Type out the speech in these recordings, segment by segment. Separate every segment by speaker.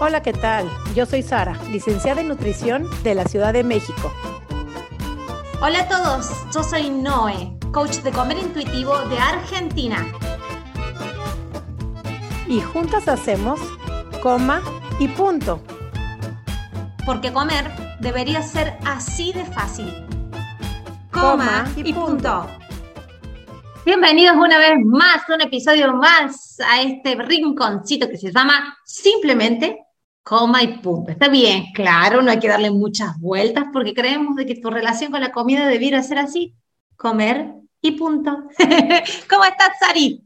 Speaker 1: Hola, ¿qué tal? Yo soy Sara, licenciada en nutrición de la Ciudad de México.
Speaker 2: Hola a todos, yo soy Noé, coach de comer intuitivo de Argentina.
Speaker 1: Y juntas hacemos coma y punto.
Speaker 2: Porque comer debería ser así de fácil. Coma, y, punto. Bienvenidos una vez más, un episodio más a este rinconcito que se llama simplemente coma y punto. Está bien, claro, no hay que darle muchas vueltas porque creemos de que tu relación con la comida debiera ser así, comer y punto. ¿Cómo estás, Sari?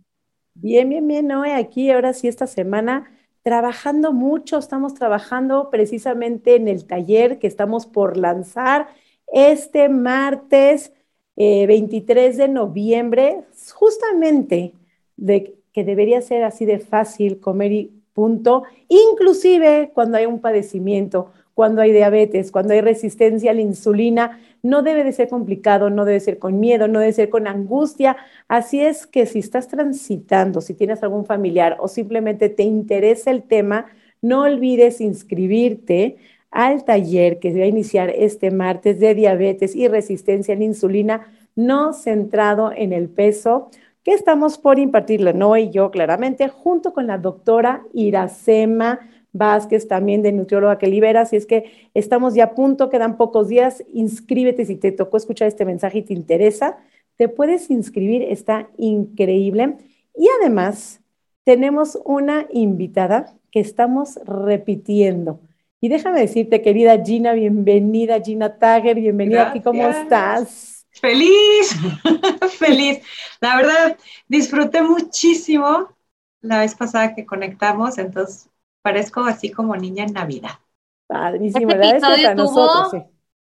Speaker 1: Bien, bien, bien, Noé, aquí ahora sí esta semana trabajando mucho, estamos trabajando precisamente en el taller que estamos por lanzar este martes 23 eh, de noviembre, justamente de que debería ser así de fácil comer y punto, inclusive cuando hay un padecimiento, cuando hay diabetes, cuando hay resistencia a la insulina, no debe de ser complicado, no debe ser con miedo, no debe ser con angustia. Así es que si estás transitando, si tienes algún familiar o simplemente te interesa el tema, no olvides inscribirte al taller que se va a iniciar este martes de diabetes y resistencia a la insulina, no centrado en el peso, que estamos por impartirlo, no y yo claramente, junto con la doctora Iracema Vázquez, también de Nutrióloga que Libera. Así es que estamos ya a punto, quedan pocos días. Inscríbete si te tocó escuchar este mensaje y te interesa. Te puedes inscribir, está increíble. Y además, tenemos una invitada que estamos repitiendo. Y déjame decirte, querida Gina, bienvenida, Gina Tager, bienvenida aquí, ¿cómo estás?
Speaker 3: Feliz, feliz. La verdad, disfruté muchísimo la vez pasada que conectamos, entonces parezco así como niña en Navidad.
Speaker 2: Padrísimo, este episodio tuvo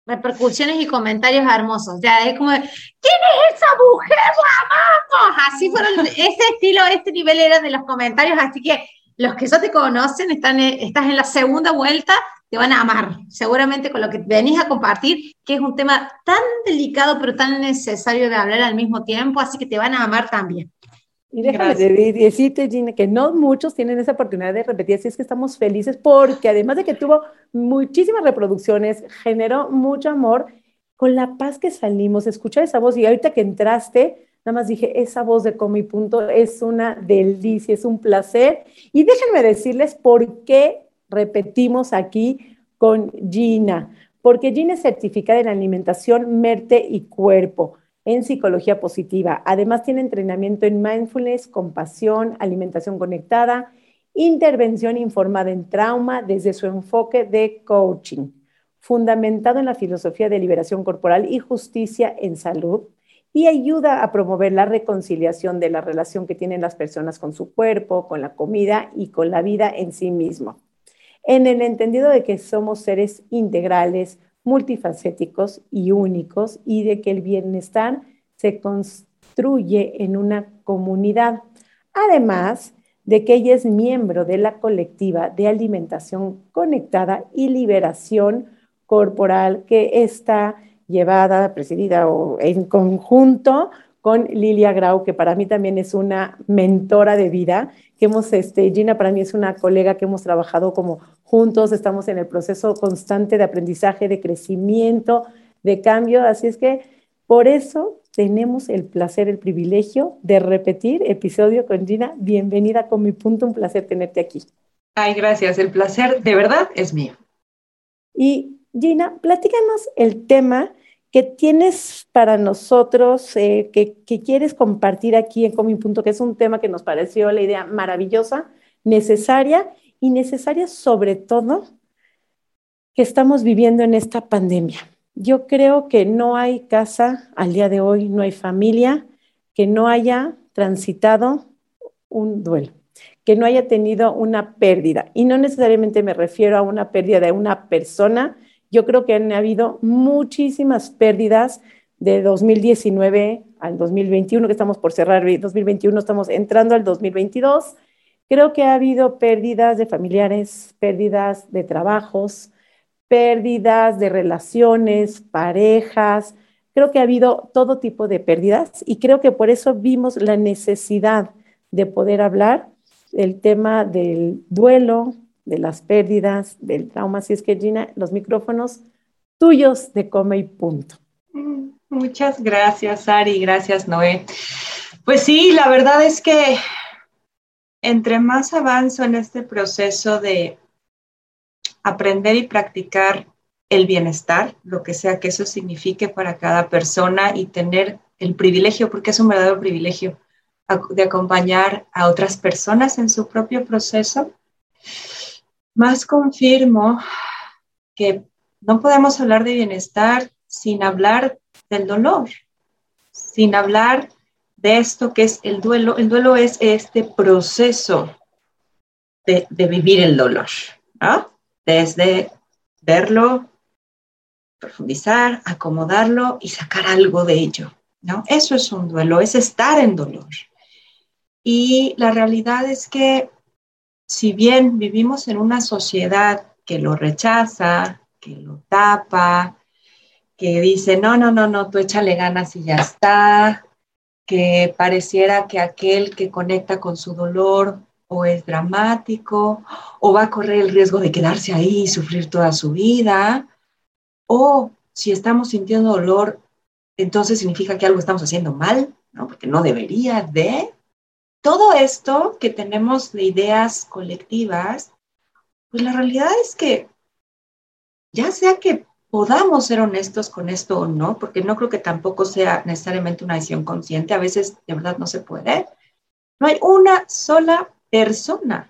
Speaker 2: repercusiones y comentarios hermosos. Ya es como, ¿quién es esa mujer? ¡La amamos! Así fueron, ese estilo, este nivel era de los comentarios, así que los que ya te conocen, están, estás en la segunda vuelta, te van a amar, seguramente con lo que venís a compartir, que es un tema tan delicado pero tan necesario de hablar al mismo tiempo, así que te van a amar también.
Speaker 1: Y déjame decirte, Gina, que no muchos tienen esa oportunidad de repetir, así es que estamos felices porque además de que tuvo muchísimas reproducciones, generó mucho amor, con la paz que salimos, escuchar esa voz y ahorita que entraste, nada más dije, esa voz de Como y Punto es una delicia, es un placer. Y déjenme decirles por qué repetimos aquí con Gina, porque Gina es certificada en alimentación, mente y cuerpo en psicología positiva. Además tiene entrenamiento en mindfulness, compasión, alimentación conectada, intervención informada en trauma desde su enfoque de coaching, fundamentado en la filosofía de liberación corporal y justicia en salud y ayuda a promover la reconciliación de la relación que tienen las personas con su cuerpo, con la comida y con la vida en sí mismo. En el entendido de que somos seres integrales, multifacéticos y únicos y de que el bienestar se construye en una comunidad. Además de que ella es miembro de la colectiva de alimentación conectada y liberación corporal que está llevada, presidida o en conjunto con Lilia Grau, que para mí también es una mentora de vida, que hemos, este, Gina para mí es una colega que hemos trabajado como juntos, estamos en el proceso constante de aprendizaje, de crecimiento, de cambio, así es que por eso tenemos el placer, el privilegio de repetir episodio con Gina. Bienvenida con mi punto, un placer tenerte aquí.
Speaker 3: Ay, gracias, el placer de verdad es mío.
Speaker 1: Y Gina, platícanos el tema que tienes para nosotros, eh, que, quieres compartir aquí en Comi Punto, que es un tema que nos pareció la idea maravillosa, necesaria y necesaria sobre todo que estamos viviendo en esta pandemia. Yo creo que no hay casa al día de hoy, no hay familia que no haya transitado un duelo, que no haya tenido una pérdida. Y no necesariamente me refiero a una pérdida de una persona, yo creo que han habido muchísimas pérdidas de 2019 al 2021, que estamos por cerrar 2021, estamos entrando al 2022. Creo que ha habido pérdidas de familiares, pérdidas de trabajos, pérdidas de relaciones, parejas. Creo que ha habido todo tipo de pérdidas y creo que por eso vimos la necesidad de poder hablar del tema del duelo, de las pérdidas, del trauma. Así es que, Gina, los micrófonos tuyos de Come y Punto.
Speaker 3: Mm, muchas gracias, Ari. Gracias, Noé. Pues sí, la verdad es que entre más avanzo en este proceso de aprender y practicar el bienestar, lo que sea que eso signifique para cada persona y tener el privilegio, porque es un verdadero privilegio, de acompañar a otras personas en su propio proceso, más confirmo que no podemos hablar de bienestar sin hablar del dolor, sin hablar de esto que es el duelo. El duelo es este proceso de, vivir el dolor, ¿no? Desde verlo, profundizar, acomodarlo y sacar algo de ello, ¿no? Eso es un duelo, es estar en dolor. Y la realidad es que si bien vivimos en una sociedad que lo rechaza, que lo tapa, que dice, no, no, no, no, tú échale ganas y ya está, que pareciera que aquel que conecta con su dolor o es dramático o va a correr el riesgo de quedarse ahí y sufrir toda su vida, o si estamos sintiendo dolor, entonces significa que algo estamos haciendo mal, ¿no? Porque no debería de. Todo esto que tenemos de ideas colectivas, pues la realidad es que ya sea que podamos ser honestos con esto o no, porque no creo que tampoco sea necesariamente una decisión consciente, a veces de verdad no se puede. No hay una sola persona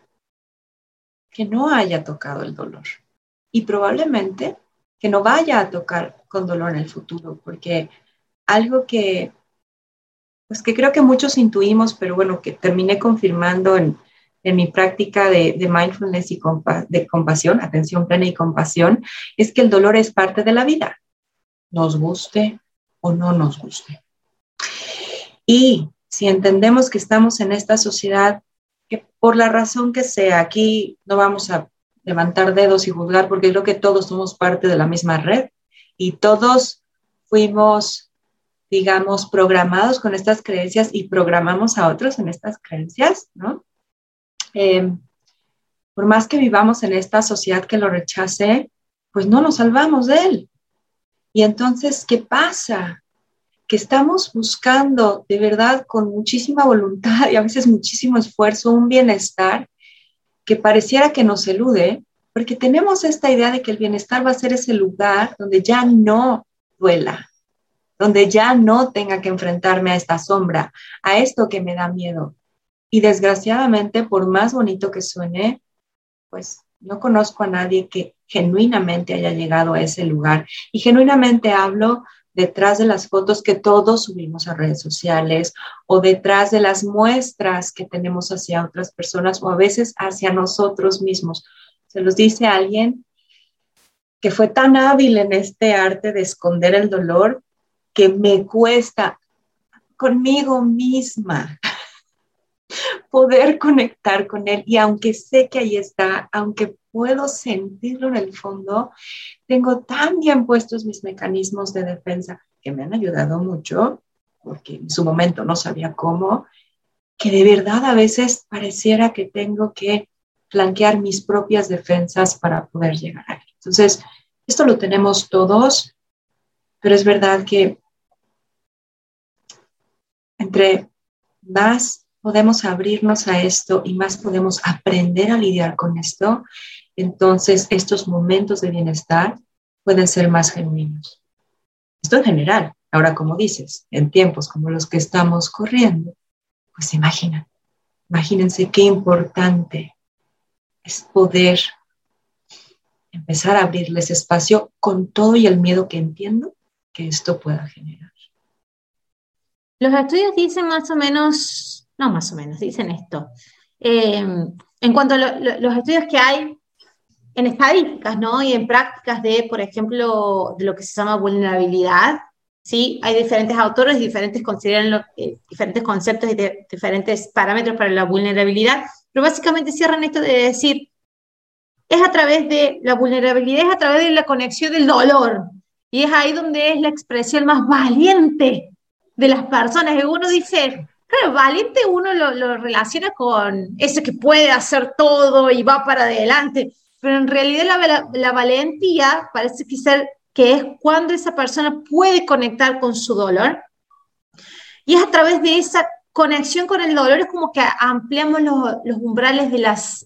Speaker 3: que no haya tocado el dolor y probablemente que no vaya a tocar con dolor en el futuro, porque algo que, pues que creo que muchos intuimos, pero bueno, que terminé confirmando en, en mi práctica de, mindfulness y de compasión, atención plena y compasión, es que el dolor es parte de la vida, nos guste o no nos guste. Y si entendemos que estamos en esta sociedad, que por la razón que sea, aquí no vamos a levantar dedos y juzgar, porque creo que todos somos parte de la misma red y todos fuimos, digamos, programados con estas creencias y programamos a otros en estas creencias, ¿no? Em, por más que vivamos en esta sociedad que lo rechace, pues no nos salvamos de él. Y entonces, ¿qué pasa? Que estamos buscando de verdad con muchísima voluntad y a veces muchísimo esfuerzo un bienestar que pareciera que nos elude, porque tenemos esta idea de que el bienestar va a ser ese lugar donde ya no duela, donde ya no tenga que enfrentarme a esta sombra, a esto que me da miedo, y desgraciadamente, por más bonito que suene, pues no conozco a nadie que genuinamente haya llegado a ese lugar. Y genuinamente hablo detrás de las fotos que todos subimos a redes sociales o detrás de las muestras que tenemos hacia otras personas o a veces hacia nosotros mismos. Se los dice alguien que fue tan hábil en este arte de esconder el dolor que me cuesta conmigo misma poder conectar con él y aunque sé que ahí está, aunque puedo sentirlo en el fondo, tengo tan bien puestos mis mecanismos de defensa que me han ayudado mucho, porque en su momento no sabía cómo, que de verdad a veces pareciera que tengo que flanquear mis propias defensas para poder llegar ahí. Entonces, esto lo tenemos todos, pero es verdad que entre más podemos abrirnos a esto y más podemos aprender a lidiar con esto, entonces estos momentos de bienestar pueden ser más genuinos. Esto en general. Ahora, como dices, en tiempos como los que estamos corriendo, pues imagina, imagínense qué importante es poder empezar a abrirles espacio con todo y el miedo que entiendo que esto pueda generar.
Speaker 2: Los estudios dicen más o menos no más o menos, dicen esto. Eh, en cuanto a los estudios que hay en estadísticas, ¿no? Y en prácticas de, por ejemplo, de lo que se llama vulnerabilidad, ¿sí? Hay diferentes autores, diferentes consideran eh, diferentes conceptos y diferentes parámetros para la vulnerabilidad, pero básicamente cierran esto de decir, es a través de, la vulnerabilidad es a través de la conexión del dolor, y es ahí donde es la expresión más valiente de las personas, y uno dice, Claro, valiente uno lo, relaciona con ese que puede hacer todo y va para adelante, pero en realidad la, valentía parece que, ser, que es cuando esa persona puede conectar con su dolor y es a través de esa conexión con el dolor, es como que ampliamos los, los umbrales de las,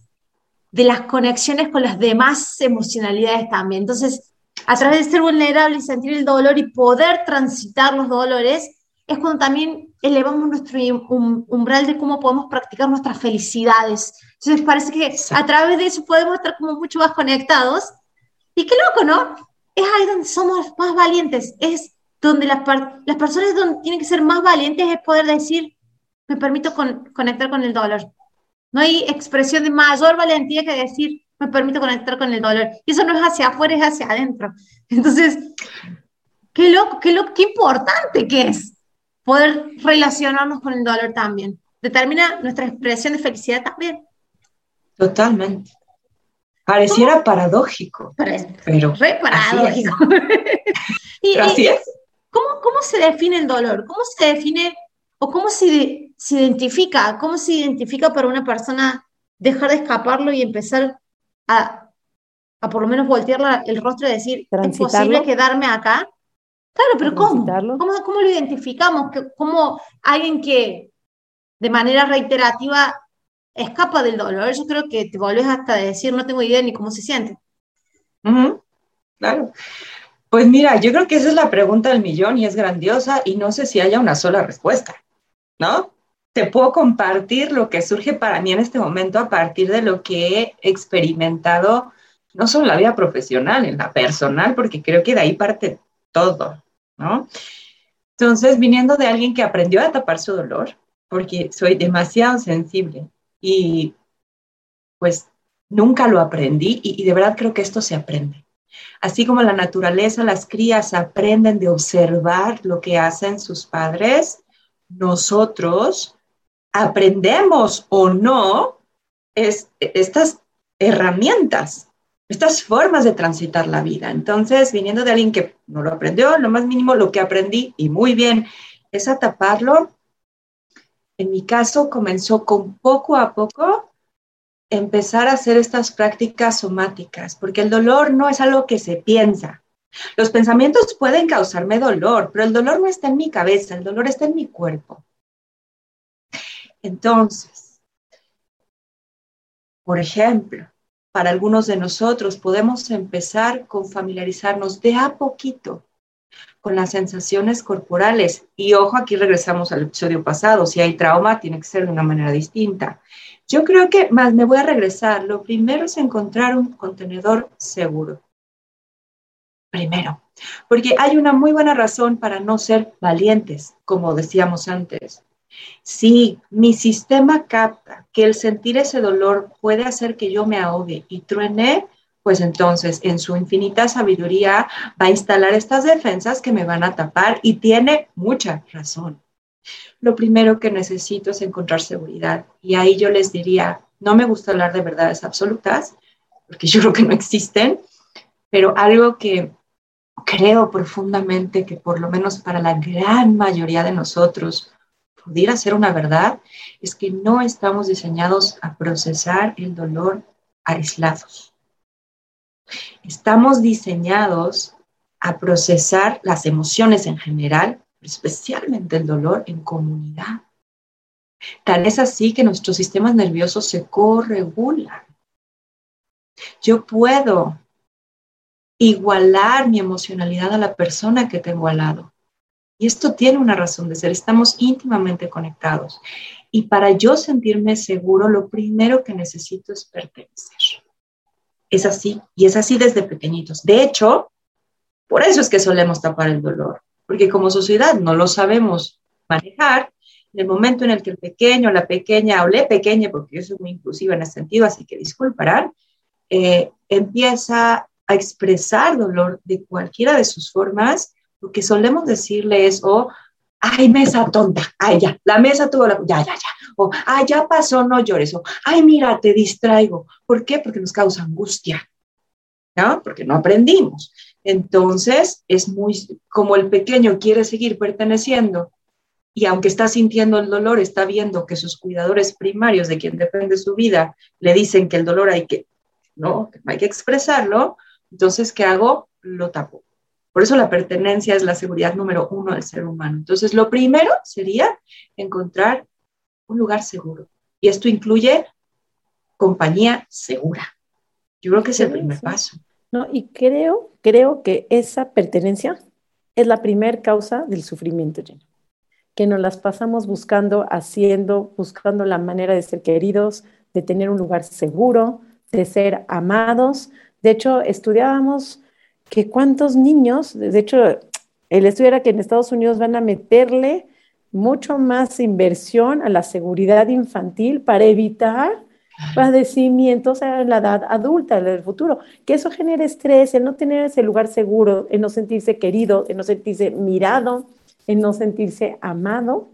Speaker 2: de las conexiones con las demás emocionalidades también. Entonces, a través de ser vulnerable y sentir el dolor y poder transitar los dolores, es cuando también elevamos nuestro umbral de cómo podemos practicar nuestras felicidades. Entonces parece que a través de eso podemos estar como mucho más conectados. Y qué loco, ¿no? Es ahí donde somos más valientes, es donde las, las personas donde tienen que ser más valientes es poder decir, me permito conectar con el dolor. No hay expresión de mayor valentía que decir, me permito conectar con el dolor. Y eso no es hacia afuera, es hacia adentro. Entonces, qué loco, qué loco, qué importante que es poder relacionarnos con el dolor también. Determina nuestra expresión de felicidad también.
Speaker 3: Totalmente. Pareciera paradójico. pero
Speaker 2: re paradójico.
Speaker 3: y, así es.
Speaker 2: ¿cómo, ¿Cómo se define el dolor? ¿Cómo se define o cómo se, se identifica? ¿Cómo se identifica para una persona dejar de escaparlo y empezar a, a por lo menos voltear el rostro y decir, ¿es posible quedarme acá? Claro, pero ¿cómo? ¿cómo? ¿Cómo lo identificamos? ¿Cómo alguien que de manera reiterativa escapa del dolor? Yo creo que te volvés hasta a decir, no tengo idea ni cómo se siente.
Speaker 3: Claro. Pues mira, yo creo que esa es la pregunta del millón y es grandiosa y no sé si haya una sola respuesta, ¿no? Te puedo compartir lo que surge para mí en este momento a partir de lo que he experimentado, no solo en la vida profesional, en la personal, porque creo que de ahí parte todo. ¿No? Entonces, viniendo de alguien que aprendió a tapar su dolor, porque soy demasiado sensible y pues nunca lo aprendí y, de verdad creo que esto se aprende. Así como la naturaleza, las crías aprenden de observar lo que hacen sus padres, nosotros aprendemos o no es, estas herramientas estas formas de transitar la vida. Entonces, viniendo de alguien que no lo aprendió, lo más mínimo, lo que aprendí, y muy bien, es a taparlo. En mi caso, comenzó con poco a poco empezar a hacer estas prácticas somáticas, porque el dolor no es algo que se piensa. Los pensamientos pueden causarme dolor, pero el dolor no está en mi cabeza, el dolor está en mi cuerpo. Entonces, por ejemplo, para algunos de nosotros podemos empezar con familiarizarnos de a poquito con las sensaciones corporales. Y ojo, aquí regresamos al episodio pasado, si hay trauma, tiene que ser de una manera distinta. Yo creo que más me voy a regresar. Lo primero es encontrar un contenedor seguro. Primero, porque hay una muy buena razón para no ser valientes, como decíamos antes. Si mi sistema capta que el sentir ese dolor puede hacer que yo me ahogue y truene, pues entonces en su infinita sabiduría va a instalar estas defensas que me van a tapar y tiene mucha razón. Lo primero que necesito es encontrar seguridad y ahí yo les diría, no me gusta hablar de verdades absolutas, porque yo creo que no existen, pero algo que creo profundamente que por lo menos para la gran mayoría de nosotros pudiera ser una verdad es que no estamos diseñados a procesar el dolor aislados. Estamos diseñados a procesar las emociones en general, especialmente el dolor en comunidad. Tal es así que nuestros sistemas nerviosos se corregulan. Yo puedo igualar mi emocionalidad a la persona que tengo al lado. Y esto tiene una razón de ser, estamos íntimamente conectados. Y para yo sentirme seguro, lo primero que necesito es pertenecer. Es así, y es así desde pequeñitos. De hecho, por eso es que solemos tapar el dolor, porque como sociedad no lo sabemos manejar. En el momento en el que el pequeño, la pequeña, o le pequeña, porque yo soy muy inclusiva en ese sentido, así que disculparán, eh, empieza a expresar dolor de cualquiera de sus formas, lo que solemos decirle es, oh, ay, mesa tonta, ay, ya, la mesa tuvo la, ya, ya, ya, o, ay, ya pasó, no llores, o, ay, mira, te distraigo. ¿Por qué? Porque nos causa angustia, ¿no? Porque no aprendimos. Entonces, es muy, como el pequeño quiere seguir perteneciendo y aunque está sintiendo el dolor, está viendo que sus cuidadores primarios, de quien depende su vida, le dicen que el dolor hay que, no, hay que expresarlo, entonces, ¿qué hago? Lo tapo. Por eso la pertenencia es la seguridad número uno del ser humano. Entonces, lo primero sería encontrar un lugar seguro. Y esto incluye compañía segura. Yo creo que es el primer paso.
Speaker 1: No, y creo, creo que esa pertenencia es la primer causa del sufrimiento, que nos las pasamos buscando, haciendo, buscando la manera de ser queridos, de tener un lugar seguro, de ser amados. De hecho, estudiábamos que cuántos niños, de hecho, el estudio era que en Estados Unidos van a meterle mucho más inversión a la seguridad infantil para evitar padecimientos en la edad adulta, en el futuro, que eso genera estrés, el no tener ese lugar seguro, el no sentirse querido, el no sentirse mirado, en no sentirse amado,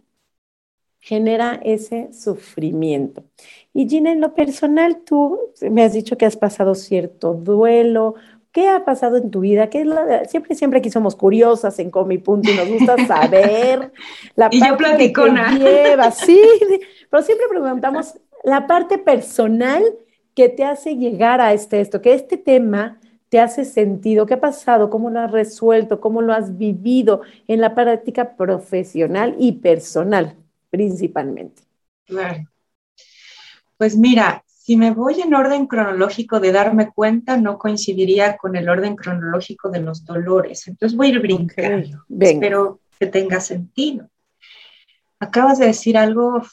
Speaker 1: genera ese sufrimiento. Y Gina, en lo personal, tú me has dicho que has pasado cierto duelo. ¿Qué ha pasado en tu vida? ¿Qué siempre, siempre aquí somos curiosas en Comi Punto y nos gusta saber
Speaker 3: la y yo platicona.
Speaker 1: lleva. Sí, pero siempre preguntamos la parte personal que te hace llegar a este esto, que este tema te hace sentido? ¿Qué ha pasado? ¿Cómo lo has resuelto? ¿Cómo lo has vivido en la práctica profesional y personal principalmente?
Speaker 3: Claro. Pues mira, si me voy en orden cronológico de darme cuenta, no coincidiría con el orden cronológico de los dolores. Entonces voy a ir brincando. Espero que tenga sentido. Acabas de decir algo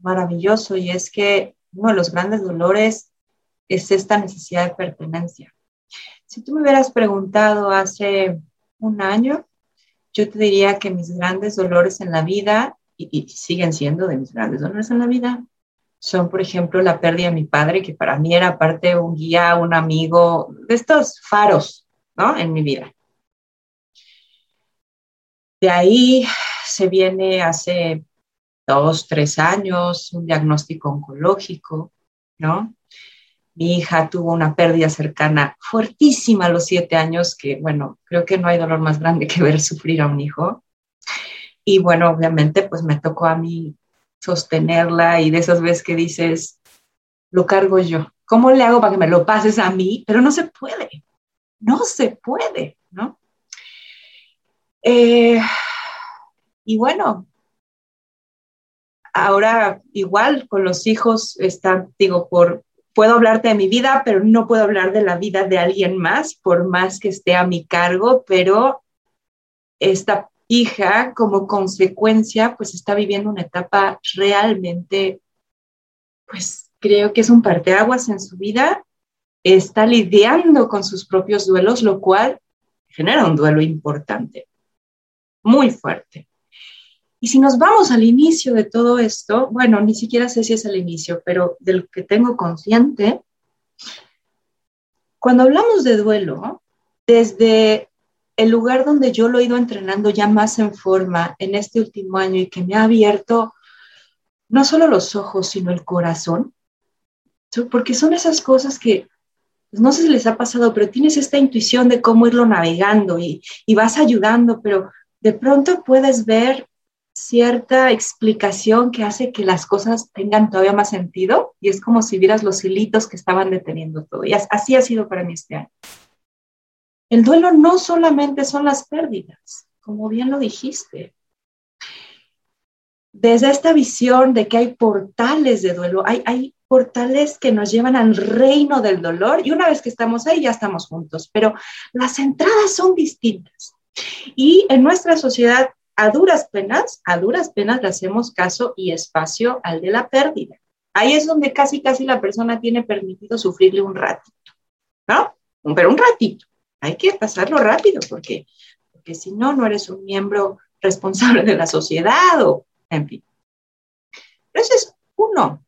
Speaker 3: maravilloso y es que uno de los grandes dolores es esta necesidad de pertenencia. Si tú me hubieras preguntado hace un año, yo te diría que mis grandes dolores en la vida, y, siguen siendo de mis grandes dolores en la vida, son, por ejemplo, la pérdida de mi padre, que para mí era parte un guía, un amigo, de estos faros, ¿no? En mi vida. De ahí se viene hace dos, tres años un diagnóstico oncológico, ¿no? Mi hija tuvo una pérdida cercana fuertísima a los siete años, que bueno, creo que no hay dolor más grande que ver sufrir a un hijo. Y bueno, obviamente pues me tocó a mí sostenerla y de esas veces que dices, lo cargo yo. ¿Cómo le hago para que me lo pases a mí? Pero no se puede, no se puede, ¿no? Eh, y bueno, ahora igual con los hijos están, digo, por puedo hablarte de mi vida, pero no puedo hablar de la vida de alguien más, por más que esté a mi cargo, pero esta hija como consecuencia, pues está viviendo una etapa realmente, pues creo que es un parteaguas en su vida, está lidiando con sus propios duelos, lo cual genera un duelo importante, muy fuerte. Y si nos vamos al inicio de todo esto, bueno, ni siquiera sé si es el inicio, pero del que tengo consciente, cuando hablamos de duelo, desde el lugar donde yo lo he ido entrenando ya más en forma en este último año y que me ha abierto no solo los ojos, sino el corazón, porque son esas cosas que pues, no sé si les ha pasado, pero tienes esta intuición de cómo irlo navegando y, vas ayudando, pero de pronto puedes ver cierta explicación que hace que las cosas tengan todavía más sentido y es como si vieras los hilitos que estaban deteniendo todo. Y así ha sido para mí este año. El duelo no solamente son las pérdidas, como bien lo dijiste. Desde esta visión de que hay portales de duelo, hay, portales que nos llevan al reino del dolor y una vez que estamos ahí ya estamos juntos, pero las entradas son distintas. Y en nuestra sociedad a duras penas, a duras penas le hacemos caso y espacio al de la pérdida. Ahí es donde casi, casi la persona tiene permitido sufrirle un ratito, ¿no? Pero un ratito. Hay que pasarlo rápido porque, porque si no, no eres un miembro responsable de la sociedad o, en fin. ese es uno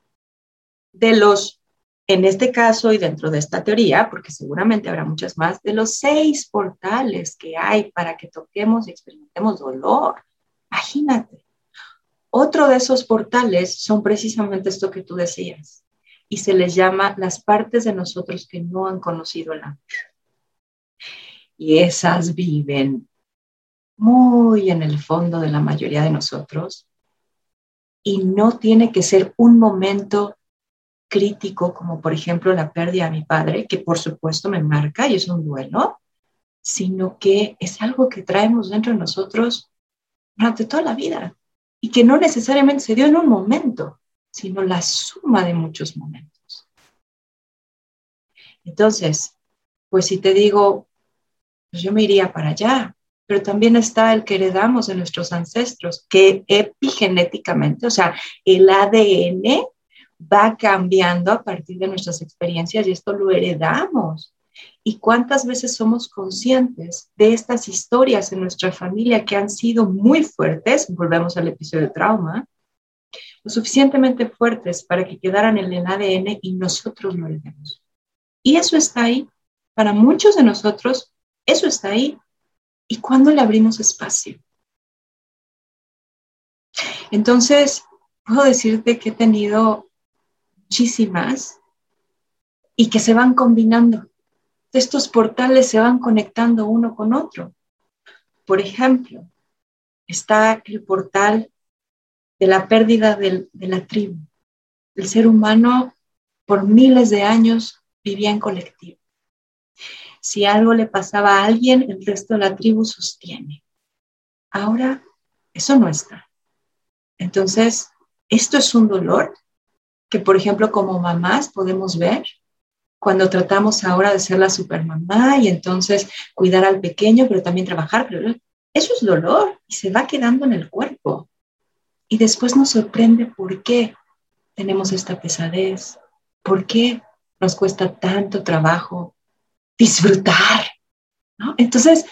Speaker 3: de los en este caso y dentro de esta teoría, porque seguramente habrá muchas más, de los seis portales que hay para que toquemos y experimentemos dolor. Imagínate. Otro de esos portales son precisamente esto que tú decías, y se les llama las partes de nosotros que no han conocido el amor. Y esas viven muy en el fondo de la mayoría de nosotros, y no tiene que ser un momento crítico, como por ejemplo la pérdida de mi padre, que por supuesto me marca y es un duelo, sino que es algo que traemos dentro de nosotros durante toda la vida y que no necesariamente se dio en un momento, sino la suma de muchos momentos. Entonces, pues si te digo, pues yo me iría para allá, pero también está el que heredamos de nuestros ancestros, que epigenéticamente, o sea, el ADN va cambiando a partir de nuestras experiencias y esto lo heredamos. ¿Y cuántas veces somos conscientes de estas historias en nuestra familia que han sido muy fuertes? Volvemos al episodio de trauma, lo suficientemente fuertes para que quedaran en el ADN y nosotros lo heredemos. Y eso está ahí. Para muchos de nosotros, eso está ahí. ¿Y cuándo le abrimos espacio? Entonces, puedo decirte que he tenido muchísimas y que se van combinando. Estos portales se van conectando uno con otro. Por ejemplo, está el portal de la pérdida de la tribu. El ser humano por miles de años vivía en colectivo. Si algo le pasaba a alguien, el resto de la tribu sostiene. Ahora, eso no está. Entonces, esto es un dolor que, por ejemplo, como mamás podemos ver cuando tratamos ahora de ser la supermamá y entonces cuidar al pequeño, pero también trabajar. Eso es dolor y se va quedando en el cuerpo. Y después nos sorprende por qué tenemos esta pesadez, por qué nos cuesta tanto trabajo disfrutar. ¿no? Entonces,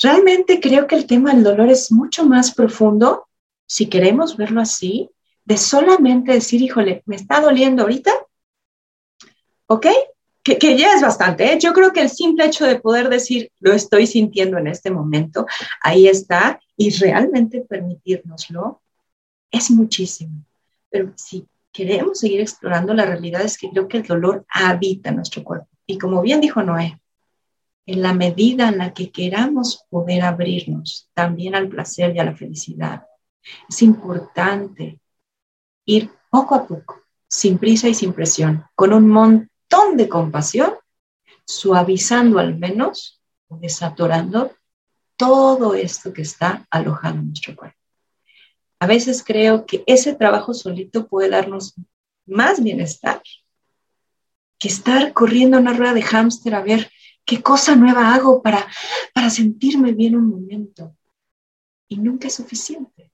Speaker 3: realmente creo que el tema del dolor es mucho más profundo, si queremos verlo así, de solamente decir, híjole, me está doliendo ahorita, ¿ok? Que, que ya es bastante. ¿eh? Yo creo que el simple hecho de poder decir, lo estoy sintiendo en este momento, ahí está, y realmente permitirnoslo, es muchísimo. Pero si queremos seguir explorando, la realidad es que creo que el dolor habita nuestro cuerpo. Y como bien dijo Noé, en la medida en la que queramos poder abrirnos también al placer y a la felicidad, es importante ir poco a poco, sin prisa y sin presión, con un montón de compasión, suavizando al menos o desatorando todo esto que está alojado en nuestro cuerpo. A veces creo que ese trabajo solito puede darnos más bienestar que estar corriendo una rueda de hámster a ver qué cosa nueva hago para, para sentirme bien un momento. Y nunca es suficiente.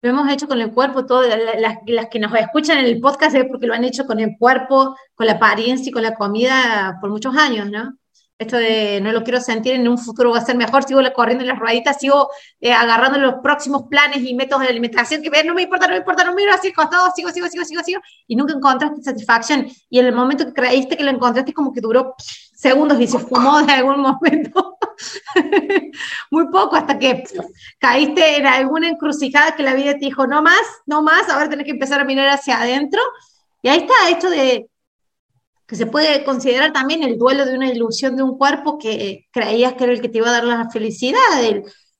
Speaker 2: Lo hemos hecho con el cuerpo, todas las, que nos escuchan en el podcast es porque lo han hecho con el cuerpo, con la apariencia y con la comida por muchos años, ¿no? Esto de no lo quiero sentir, en un futuro va a ser mejor, sigo corriendo en las rueditas, sigo eh, agarrando los próximos planes y métodos de alimentación que no me importa, no me importa, no me así costado, sigo, sigo, sigo, sigo, sigo, y nunca encontraste satisfacción. Y en el momento que creíste que lo encontraste, como que duró segundos y se fumó de algún momento. Muy poco, hasta que caíste en alguna encrucijada que la vida te dijo, no más, no más, ahora tenés que empezar a mirar hacia adentro. Y ahí está esto de que se puede considerar también el duelo de una ilusión de un cuerpo que creías que era el que te iba a dar la felicidad.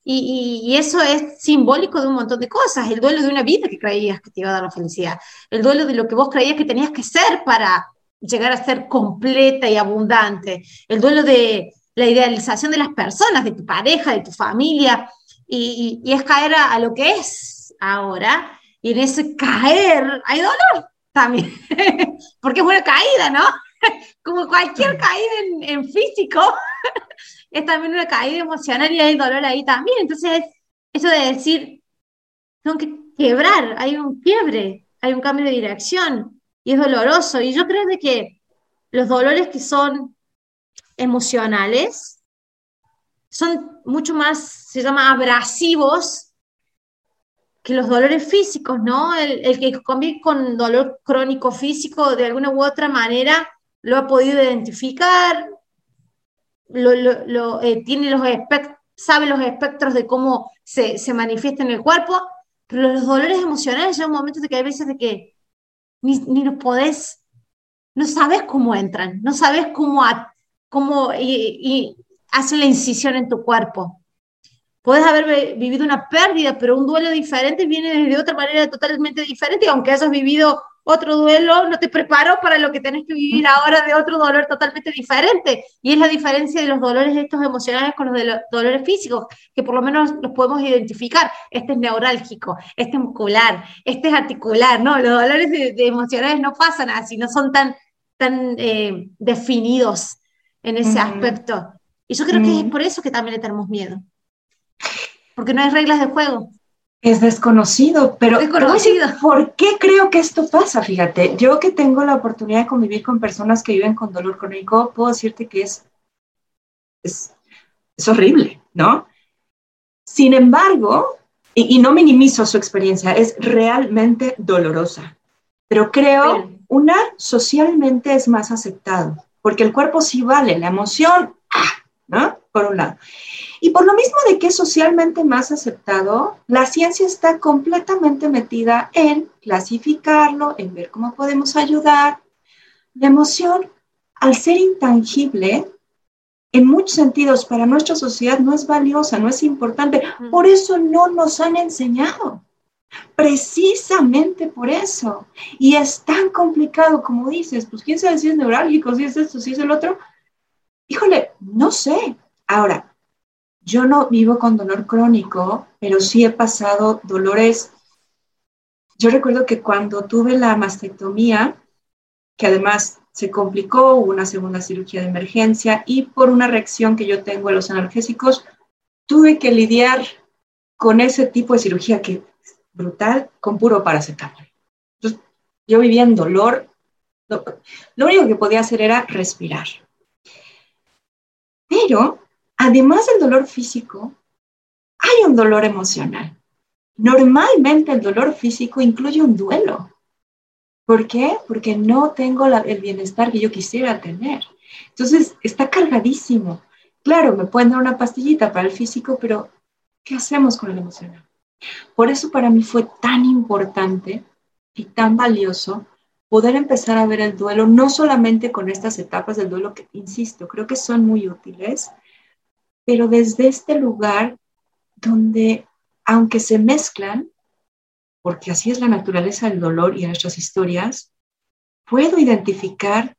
Speaker 2: y, eso es simbólico de un montón de cosas. El duelo de una vida que creías que te iba a dar la felicidad. El duelo de lo que vos creías que tenías que ser para llegar a ser completa y abundante. El duelo de la idealización de las personas, de tu pareja, de tu familia. Y, es caer a lo que es ahora. Y en ese caer hay dolor también, porque es una caída, ¿no? Como cualquier caída en, físico, es también una caída emocional y hay dolor ahí también. Entonces, eso de decir, tengo que quebrar, hay un quiebre, hay un cambio de dirección y es doloroso. Y yo creo de que los dolores que son emocionales son mucho más, se llama abrasivos que los dolores físicos, ¿no? El, que convive con dolor crónico físico de alguna u otra manera lo ha podido identificar, lo, eh, tiene los sabe los espectros de cómo se, manifiesta en el cuerpo, pero los dolores emocionales llegan momentos de que hay veces de que ni, ni los podés, no sabes cómo entran, no sabes cómo, cómo y, y la incisión en tu cuerpo Puedes haber vivido una pérdida, pero un duelo diferente viene de otra manera totalmente diferente, aunque hayas vivido otro duelo, no te preparó para lo que tenés que vivir ahora de otro dolor totalmente diferente. Y es la diferencia de los dolores estos emocionales con los de los dolores físicos, que por lo menos los podemos identificar. Este es neurálgico, este es muscular, este es articular, ¿no? Los dolores de, emocionales no pasan así, no son tan, tan eh, definidos en ese aspecto. Y yo creo que es por eso que también le tenemos miedo. Porque no hay reglas de juego.
Speaker 3: Es desconocido, pero
Speaker 2: desconocido.
Speaker 3: ¿por qué creo que esto pasa? Fíjate, yo que tengo la oportunidad de convivir con personas que viven con dolor crónico, puedo decirte que es, es, horrible, ¿no? Sin embargo, y, no minimizo su experiencia, es realmente dolorosa, pero creo, una, socialmente es más aceptado, porque el cuerpo sí vale, la emoción, ¡ah! ¿no? Por un lado. Y por lo mismo de que es socialmente más aceptado, la ciencia está completamente metida en clasificarlo, en ver cómo podemos ayudar. La emoción, al ser intangible, en muchos sentidos para nuestra sociedad no es valiosa, no es importante. Por eso no nos han enseñado. Precisamente por eso. Y es tan complicado como dices, pues quién sabe si es neurálgico, si es esto, si es el otro. Híjole, no sé. Ahora, yo no vivo con dolor crónico, pero sí he pasado dolores. Yo recuerdo que cuando tuve la mastectomía, que además se complicó, hubo una segunda cirugía de emergencia y por una reacción que yo tengo a los analgésicos, tuve que lidiar con ese tipo de cirugía que es brutal, con puro paracetamol. Entonces, yo vivía en dolor. Lo único que podía hacer era respirar. Pero además del dolor físico, hay un dolor emocional. Normalmente el dolor físico incluye un duelo. ¿Por qué? Porque no tengo el bienestar que yo quisiera tener. Entonces, está cargadísimo. Claro, me pueden dar una pastillita para el físico, pero ¿qué hacemos con el emocional? Por eso para mí fue tan importante y tan valioso poder empezar a ver el duelo, no solamente con estas etapas del duelo que, insisto, creo que son muy útiles, pero desde este lugar donde, aunque se mezclan, porque así es la naturaleza del dolor y de nuestras historias, puedo identificar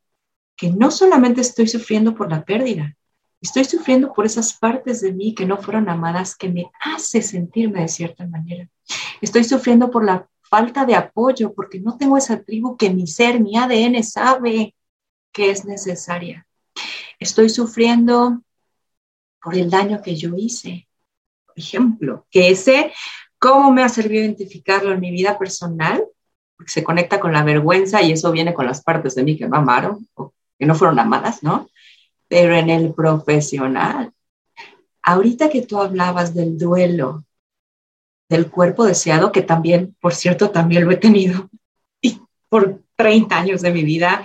Speaker 3: que no solamente estoy sufriendo por la pérdida, estoy sufriendo por esas partes de mí que no fueron amadas, que me hace sentirme de cierta manera. Estoy sufriendo por la falta de apoyo, porque no tengo esa tribu que mi ser, mi ADN sabe que es necesaria. Estoy sufriendo por el daño que yo hice. Por ejemplo, que ese, ¿cómo me ha servido identificarlo en mi vida personal? Porque se conecta con la vergüenza y eso viene con las partes de mí que no amaron o que no fueron amadas, ¿no? Pero en el profesional, ahorita que tú hablabas del duelo, del cuerpo deseado, que también, por cierto, también lo he tenido y por 30 años de mi vida,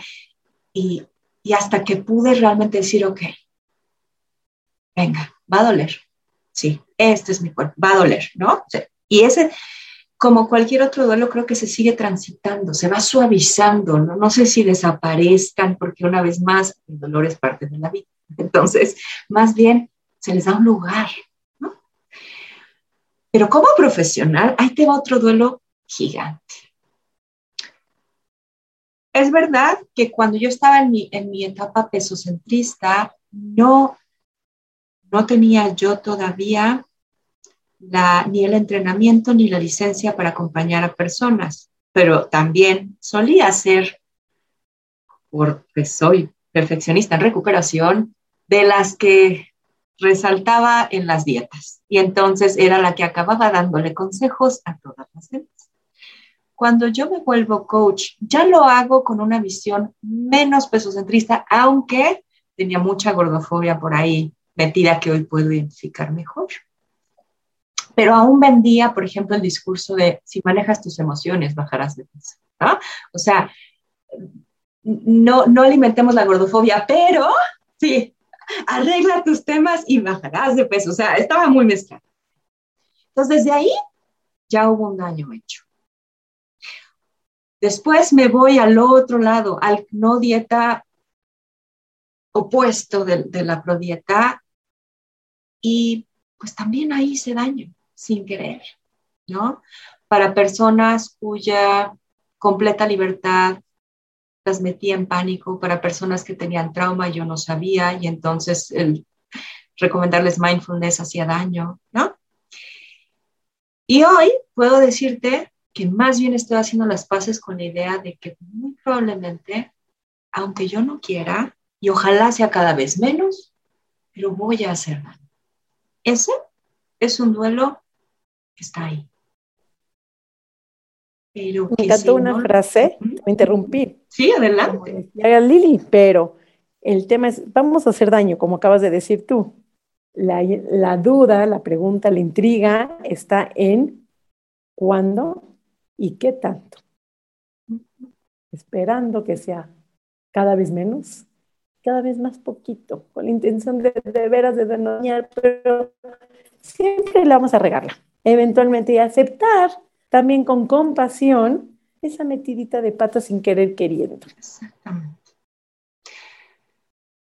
Speaker 3: y, y hasta que pude realmente decir, ok, venga, va a doler. Sí, este es mi cuerpo, va a doler, ¿no? y ese, como cualquier otro duelo, creo que se sigue transitando, se va suavizando, ¿no? No sé si desaparezcan, porque una vez más, el dolor es parte de la vida. Entonces, más bien, se les da un lugar, ¿no? Pero como profesional, ahí te va otro duelo gigante. Es verdad que cuando yo estaba en mi, en mi etapa pesocentrista, no no tenía yo todavía ni el entrenamiento ni la licencia para acompañar a personas, pero también solía ser, porque soy perfeccionista en recuperación, de las que resaltaba en las dietas. Y entonces era la que acababa dándole consejos a todas las demás. Cuando yo me vuelvo coach, ya lo hago con una visión menos pesocentrista, aunque tenía mucha gordofobia por ahí metida que hoy puedo identificar mejor. Pero aún vendía, por ejemplo, el discurso de si manejas tus emociones, bajarás de peso. O sea, no, no alimentemos la gordofobia, pero sí, arregla tus temas y bajarás de peso. O sea, estaba muy mezclado. Entonces, desde ahí ya hubo un daño hecho. Después me voy al otro lado, al no dieta opuesto de, de la prodieta, y pues también ahí hice daño sin querer, ¿no? Para personas cuya completa libertad las metía en pánico, para personas que tenían trauma yo no sabía y entonces el recomendarles mindfulness hacía daño, ¿no? Y hoy puedo decirte que más bien estoy haciendo las paces con la idea de que muy probablemente, aunque yo no quiera, y ojalá sea cada vez menos, pero voy a hacer daño. Ese es un duelo que está ahí.
Speaker 1: Pero me encantó una frase, me interrumpí.
Speaker 3: Sí, adelante.
Speaker 1: Lili, pero el tema es, vamos a hacer daño, como acabas de decir tú. La, la duda, la pregunta, la intriga está en cuándo y qué tanto. Esperando que sea cada vez menos, cada vez más poquito, con la intención de, de veras de dañar, pero siempre le vamos a regarla. Eventualmente y aceptar también con compasión esa metidita de pata sin querer queriendo. Exactamente.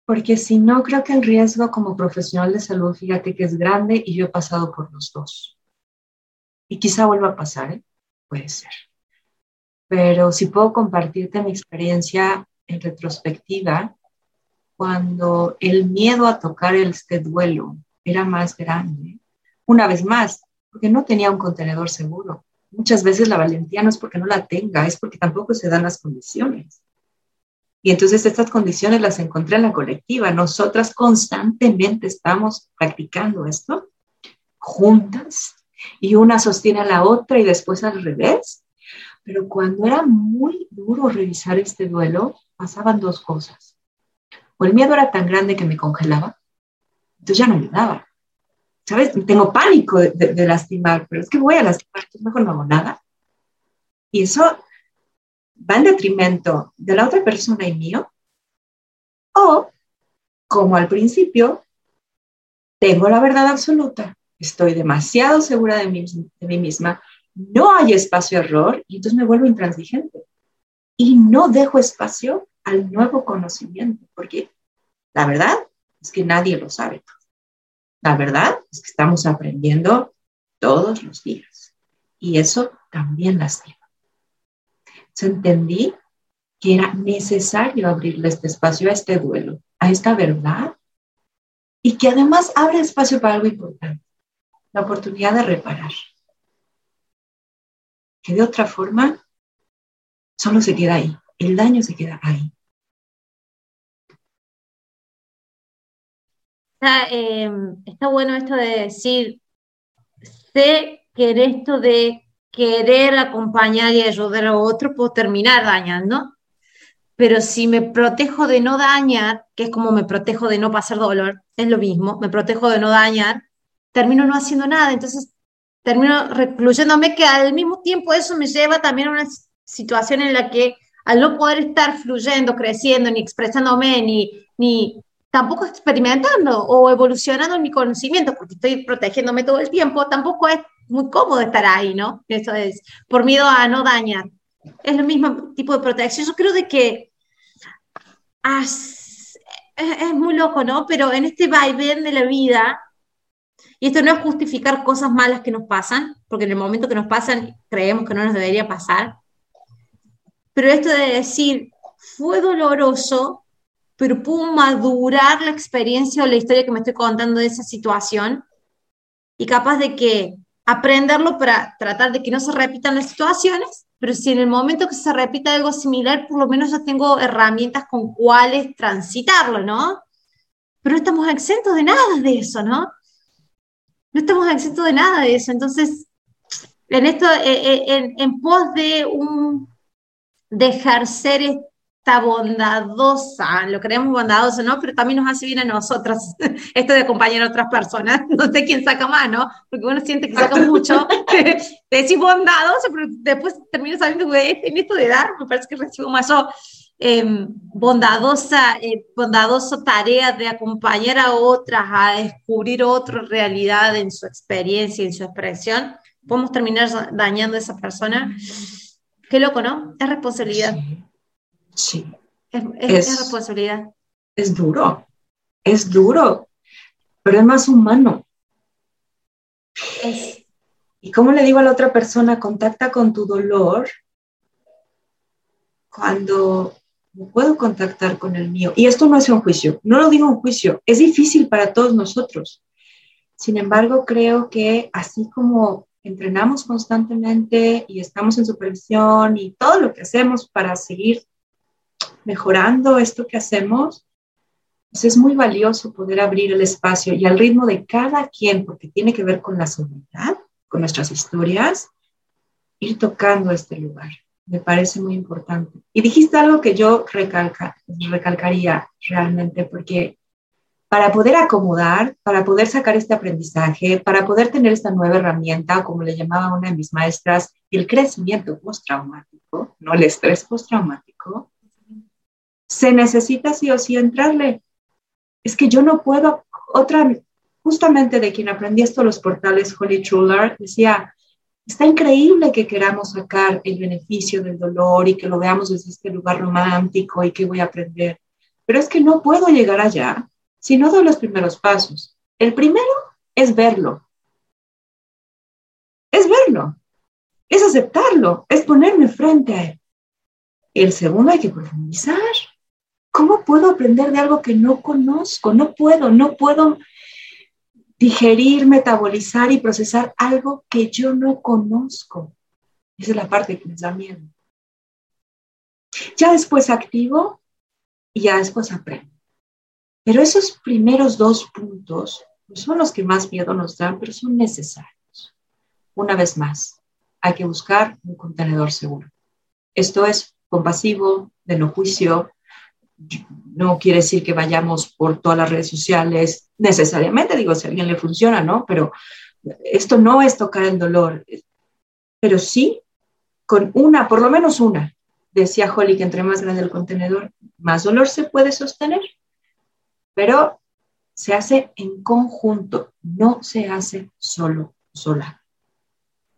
Speaker 3: Porque si no, creo que el riesgo como profesional de salud, fíjate que es grande y yo he pasado por los dos. Y quizá vuelva a pasar, ¿eh? puede ser. Pero si puedo compartirte mi experiencia en retrospectiva, cuando el miedo a tocar este duelo era más grande, una vez más, porque no tenía un contenedor seguro. Muchas veces la valentía no es porque no la tenga, es porque tampoco se dan las condiciones. Y entonces estas condiciones las encontré en la colectiva. Nosotras constantemente estamos practicando esto juntas y una sostiene a la otra y después al revés. Pero cuando era muy duro revisar este duelo, pasaban dos cosas. O el miedo era tan grande que me congelaba, entonces ya no me daba. ¿sabes? Tengo pánico de, lastimar, pero es que voy a lastimar, entonces mejor no hago nada. Y eso va en detrimento de la otra persona y mío. O, como al principio, tengo la verdad absoluta, estoy demasiado segura de mí, de mí misma, no hay espacio a error y entonces me vuelvo intransigente. Y no dejo espacio al nuevo conocimiento, porque la verdad es que nadie lo sabe. La verdad es que estamos aprendiendo todos los días y eso también lastima. Entonces entendí que era necesario abrirle este espacio a este duelo, a esta verdad y que además abre espacio para algo importante, la oportunidad de reparar. Que de otra forma solo se queda ahí, el daño se queda ahí.
Speaker 2: Em, está, bueno esto de decir, sé que en esto de querer acompañar y ayudar a otro puedo terminar dañando, pero si me protejo de no dañar, que es como me protejo de no pasar dolor, es lo mismo, me protejo de no dañar, termino no haciendo nada, entonces termino recluyéndome que al mismo tiempo eso me lleva también a una situación en la que al no poder estar fluyendo, creciendo, ni expresándome, ni, ni tampoco experimentando o evolucionando en mi conocimiento, porque estoy protegiéndome todo el tiempo, tampoco es muy cómodo estar ahí, ¿no? Eso es por miedo a no dañar. Es el mismo tipo de protección. Yo creo de que es, es, muy loco, ¿no? Pero en este vaivén de la vida, y esto no es justificar cosas malas que nos pasan, porque en el momento que nos pasan creemos que no nos debería pasar, pero esto de decir, fue doloroso, pero puedo madurar la experiencia o la historia que me estoy contando de esa situación y capaz de que aprenderlo para tratar de que no se repitan las situaciones, pero si en el momento que se repita algo similar, por lo menos ya tengo herramientas con cuáles transitarlo, ¿no? Pero no estamos exentos de nada de eso, ¿no? No estamos exentos de nada de eso. Entonces, en esto, eh, eh, en, en pos de un de ejercer bondadosa, lo creemos bondadoso, ¿no? Pero también nos hace bien a nosotras esto de acompañar a otras personas. No sé quién saca más, ¿no? Porque uno siente que saca mucho. Te decís bondadoso, pero después termino sabiendo que en esto de dar, me parece que recibo más yo. Em, bondadosa, eh, bondadoso tarea de acompañar a otras a descubrir otra realidad en su experiencia, en su expresión, podemos terminar dañando a esa persona. Qué loco, ¿no? Es responsabilidad.
Speaker 3: Sí.
Speaker 2: Es, responsabilidad.
Speaker 3: Es duro, es duro, pero es más humano. ¿Y cómo le digo a la otra persona, contacta con tu dolor cuando no puedo contactar con el mío? Y esto no es un juicio, no lo digo un juicio, es difícil para todos nosotros. Sin embargo, creo que así como entrenamos constantemente y estamos en supervisión y todo lo que hacemos para seguir mejorando esto que hacemos, pues es muy valioso poder abrir el espacio y al ritmo de cada quien, porque tiene que ver con la soledad, con nuestras historias, ir tocando este lugar. Me parece muy importante. Y dijiste algo que yo recalca, recalcaría realmente, porque para poder acomodar, para poder sacar este aprendizaje, para poder tener esta nueva herramienta, como le llamaba una de mis maestras, el crecimiento postraumático, no el estrés postraumático, se necesita sí o sí entrarle. Es que yo no puedo, otra, justamente de quien aprendí esto, los portales Holly Truller, decía, está increíble que queramos sacar el beneficio del dolor y que lo veamos desde este lugar romántico y que voy a aprender, pero es que no puedo llegar allá si no doy los primeros pasos. El primero es verlo. Es verlo. Es aceptarlo. Es ponerme frente a él. El segundo hay que profundizar. ¿Cómo puedo aprender de algo que no conozco? No puedo, no puedo digerir, metabolizar y procesar algo que yo no conozco. Esa es la parte que me da miedo. Ya después activo y ya después aprendo. Pero esos primeros dos puntos son los que más miedo nos dan, pero son necesarios. Una vez más, hay que buscar un contenedor seguro. Esto es compasivo, de no juicio. No quiere decir que vayamos por todas las redes sociales necesariamente, digo, si a alguien le funciona, ¿no? Pero esto no es tocar el dolor, pero sí con una, por lo menos una. Decía Holly que entre más grande el contenedor, más dolor se puede sostener pero se hace en conjunto, no se hace solo, sola.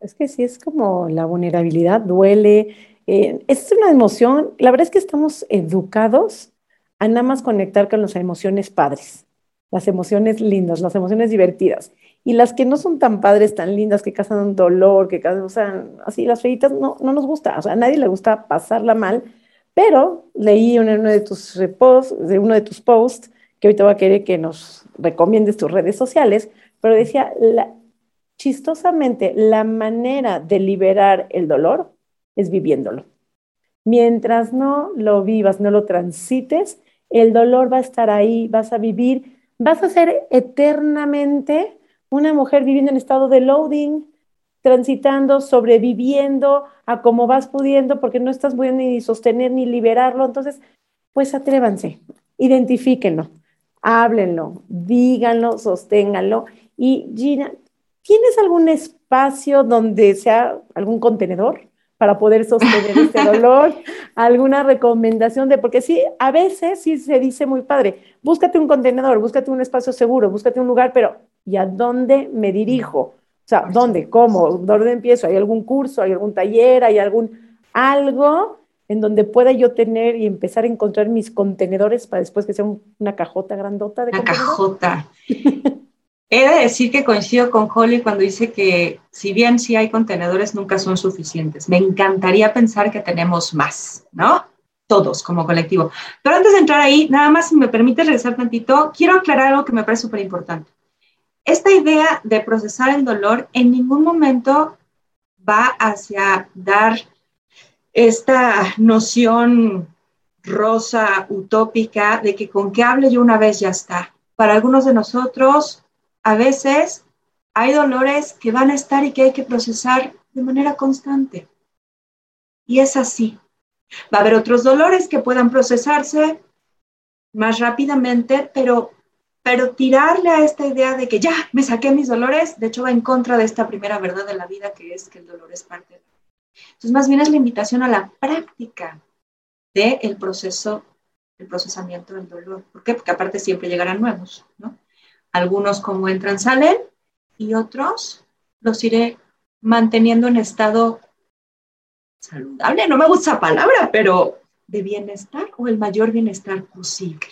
Speaker 1: Es que sí, es como la vulnerabilidad, duele. Eh, es una emoción, la verdad es que estamos educados a nada más conectar con las emociones padres, las emociones lindas, las emociones divertidas. Y las que no son tan padres, tan lindas, que causan dolor, que causan así, las feitas, no, no nos gusta. O sea, a nadie le gusta pasarla mal. Pero leí en uno de tus de uno de tus posts, que ahorita voy a querer que nos recomiendes tus redes sociales, pero decía, chistosamente, la manera de liberar el dolor es viviéndolo. Mientras no lo vivas, no lo transites, el dolor va a estar ahí, vas a vivir, vas a ser eternamente una mujer viviendo en estado de loading, transitando, sobreviviendo a como vas pudiendo, porque no estás pudiendo ni sostener ni liberarlo. Entonces, pues atrévanse, identifíquenlo háblenlo, díganlo, sosténganlo. Y Gina, ¿tienes algún espacio donde sea algún contenedor para poder sostener este dolor? ¿Alguna recomendación de, porque sí, a veces sí se dice muy padre, búscate un contenedor, búscate un espacio seguro, búscate un lugar, pero ¿y a dónde me dirijo? O sea, ¿dónde? ¿Cómo? ¿Dónde empiezo? ¿Hay algún curso? ¿Hay algún taller? ¿Hay algún algo en donde pueda yo tener y empezar a encontrar mis contenedores para después que sea una cajota grandota de
Speaker 3: Una cajota. He de decir que coincido con Holly cuando dice que si bien sí hay contenedores, nunca son suficientes. Me encantaría pensar que tenemos más, ¿no? Todos como colectivo. Pero antes de entrar ahí, nada más si me permite regresar tantito, quiero aclarar algo que me parece súper importante. Esta idea de procesar el dolor en ningún momento va hacia dar esta noción rosa utópica de que con que hable yo una vez ya está. Para algunos de nosotros, a veces hay dolores que van a estar y que hay que procesar de manera constante. Y es así. Va a haber otros dolores que puedan procesarse más rápidamente, pero, pero tirarle a esta idea de que ya me saqué mis dolores, de hecho va en contra de esta primera verdad de la vida que es que el dolor es parte de entonces, más bien es la invitación a la práctica del proceso, el procesamiento del dolor. ¿Por qué? Porque aparte siempre llegarán nuevos, ¿no? Algunos como entran salen y otros los iré manteniendo en estado saludable, no me gusta la palabra, pero de bienestar o el mayor bienestar posible.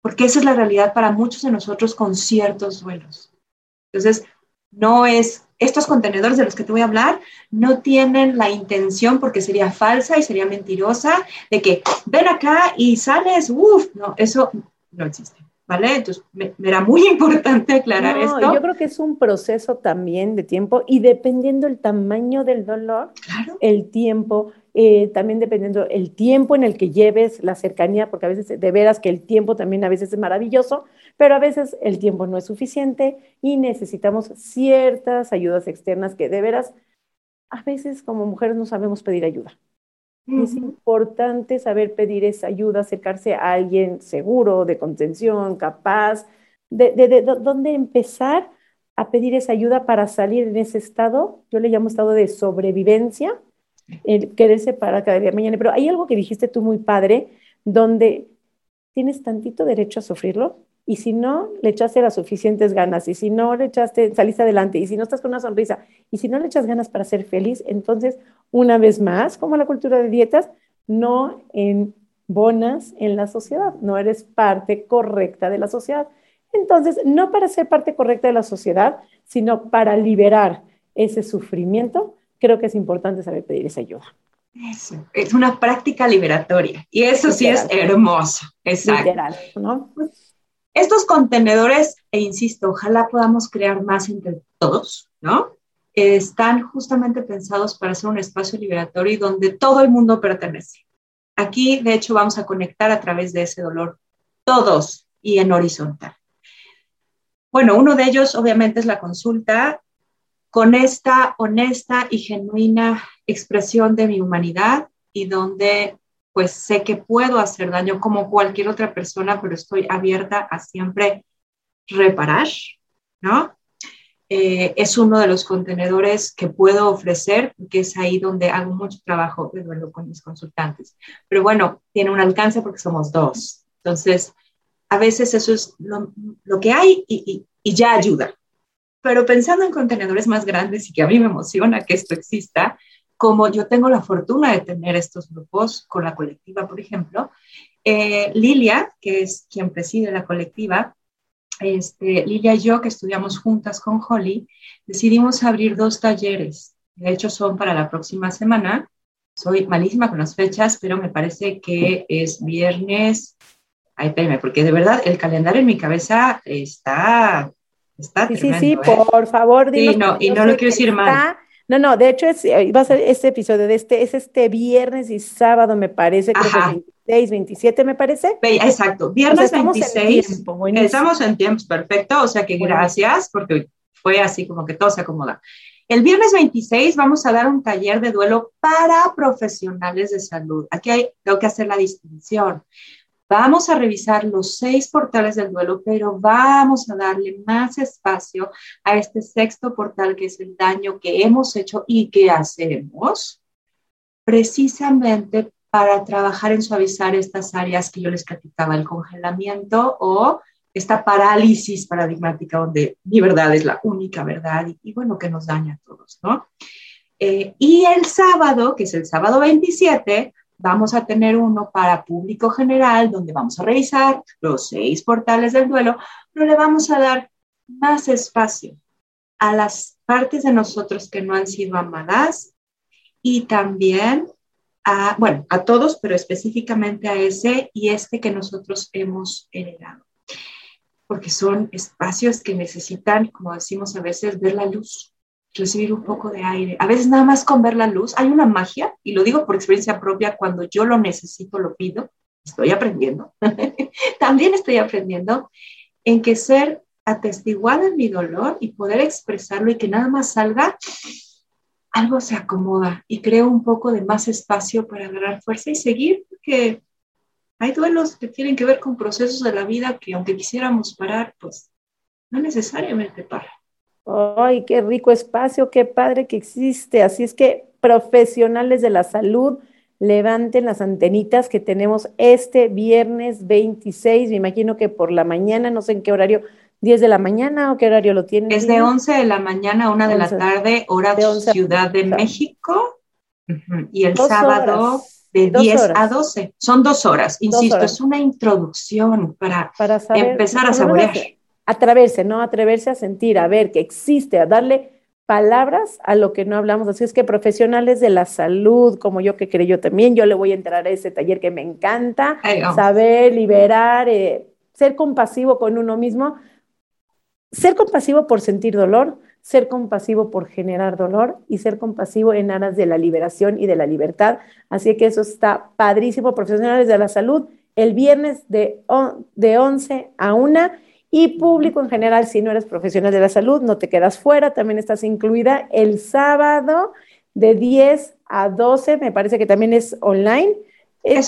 Speaker 3: Porque esa es la realidad para muchos de nosotros con ciertos duelos. Entonces, no es, estos contenedores de los que te voy a hablar no tienen la intención, porque sería falsa y sería mentirosa, de que ven acá y sales, uff, no, eso no existe. ¿Vale? Entonces, me, era muy importante aclarar esto.
Speaker 1: Yo creo que es un proceso también de tiempo y dependiendo el tamaño del dolor, el tiempo, eh, también dependiendo el tiempo en el que lleves la cercanía, porque a veces de veras que el tiempo también a veces es maravilloso, pero a veces el tiempo no es suficiente y necesitamos ciertas ayudas externas que de veras a veces como mujeres no sabemos pedir ayuda. Es importante saber pedir esa ayuda, acercarse a alguien seguro, de contención, capaz, de, de, dónde empezar a pedir esa ayuda para salir en ese estado, yo le llamo estado de sobrevivencia, el quererse para cada día mañana. Pero hay algo que dijiste tú muy padre, donde tienes tantito derecho a sufrirlo, y si no, le echaste las suficientes ganas, y si no, le echaste, saliste adelante, y si no estás con una sonrisa, y si no le echas ganas para ser feliz, entonces, una vez más, como la cultura de dietas, no en bonas en la sociedad, no eres parte correcta de la sociedad. Entonces, no para ser parte correcta de la sociedad, sino para liberar ese sufrimiento, creo que es importante saber pedir esa ayuda.
Speaker 3: Eso, es una práctica liberatoria y eso sí es hermoso. Exacto. Literal, ¿no? Estos contenedores, e insisto, ojalá podamos crear más entre todos, ¿no? Están justamente pensados para ser un espacio liberatorio donde todo el mundo pertenece. Aquí, de hecho, vamos a conectar a través de ese dolor todos y en horizontal. Bueno, uno de ellos obviamente es la consulta con esta honesta y genuina expresión de mi humanidad y donde pues sé que puedo hacer daño como cualquier otra persona, pero estoy abierta a siempre reparar, ¿no? Eh, es uno de los contenedores que puedo ofrecer, que es ahí donde hago mucho trabajo de duelo con mis consultantes. Pero bueno, tiene un alcance porque somos dos. Entonces, a veces eso es lo, que hay y, y ya ayuda. Pero pensando en contenedores más grandes y que a mí me emociona que esto exista, como yo tengo la fortuna de tener estos grupos con la colectiva, por ejemplo, eh, Lilia, que es quien preside la colectiva, este, Lilia y yo, que estudiamos juntas con Holly, decidimos abrir dos talleres. De hecho, son para la próxima semana. Soy malísima con las fechas, pero me parece que es viernes. Ay, espérame, porque de verdad el calendario en mi cabeza está. está
Speaker 1: sí, sí, sí, ¿eh? por favor,
Speaker 3: Sí, no, y no lo quiero decir mal.
Speaker 1: No, no, de hecho es, eh, va a ser este episodio de este, es este viernes y sábado, me parece, creo que 26, 27, me parece.
Speaker 3: Exacto, viernes estamos 26. En tiempo, estamos en tiempos, perfecto, o sea que gracias, porque fue así como que todo se acomoda. El viernes 26 vamos a dar un taller de duelo para profesionales de salud. Aquí hay, tengo que hacer la distinción. Vamos a revisar los seis portales del duelo, pero vamos a darle más espacio a este sexto portal que es el daño que hemos hecho y que hacemos precisamente para trabajar en suavizar estas áreas que yo les platicaba, el congelamiento o esta parálisis paradigmática donde mi verdad es la única verdad y, bueno, que nos daña a todos, ¿no? Eh, y el sábado, que es el sábado 27, vamos a tener uno para público general, donde vamos a revisar los seis portales del duelo, pero le vamos a dar más espacio a las partes de nosotros que no han sido amadas y también a, bueno, a todos, pero específicamente a ese y este que nosotros hemos heredado. Porque son espacios que necesitan, como decimos a veces, ver la luz recibir un poco de aire. A veces nada más con ver la luz, hay una magia, y lo digo por experiencia propia, cuando yo lo necesito, lo pido, estoy aprendiendo, también estoy aprendiendo en que ser atestiguada en mi dolor y poder expresarlo y que nada más salga, algo se acomoda y creo un poco de más espacio para agarrar fuerza y seguir, porque hay duelos que tienen que ver con procesos de la vida que aunque quisiéramos parar, pues no necesariamente paran.
Speaker 1: ¡Ay, qué rico espacio, qué padre que existe! Así es que profesionales de la salud, levanten las antenitas que tenemos este viernes 26, me imagino que por la mañana, no sé en qué horario, 10 de la mañana o qué horario lo tienen.
Speaker 3: Es de 11 de la mañana a 1 de la tarde, hora de Ciudad de México. Y el sábado de 10 a 12. Son dos horas, insisto, es una introducción para, empezar a saborear.
Speaker 1: Atreverse, ¿no? Atreverse a sentir, a ver que existe, a darle palabras a lo que no hablamos. Así es que profesionales de la salud, como yo que creo yo también, yo le voy a entrar a ese taller que me encanta, saber, liberar, eh, ser compasivo con uno mismo, ser compasivo por sentir dolor, ser compasivo por generar dolor y ser compasivo en aras de la liberación y de la libertad. Así que eso está padrísimo, profesionales de la salud, el viernes de, de 11 a 1 y público en general, si no eres profesional de la salud, no te quedas fuera, también estás incluida el sábado de 10 a 12, me parece que también es online. Eh,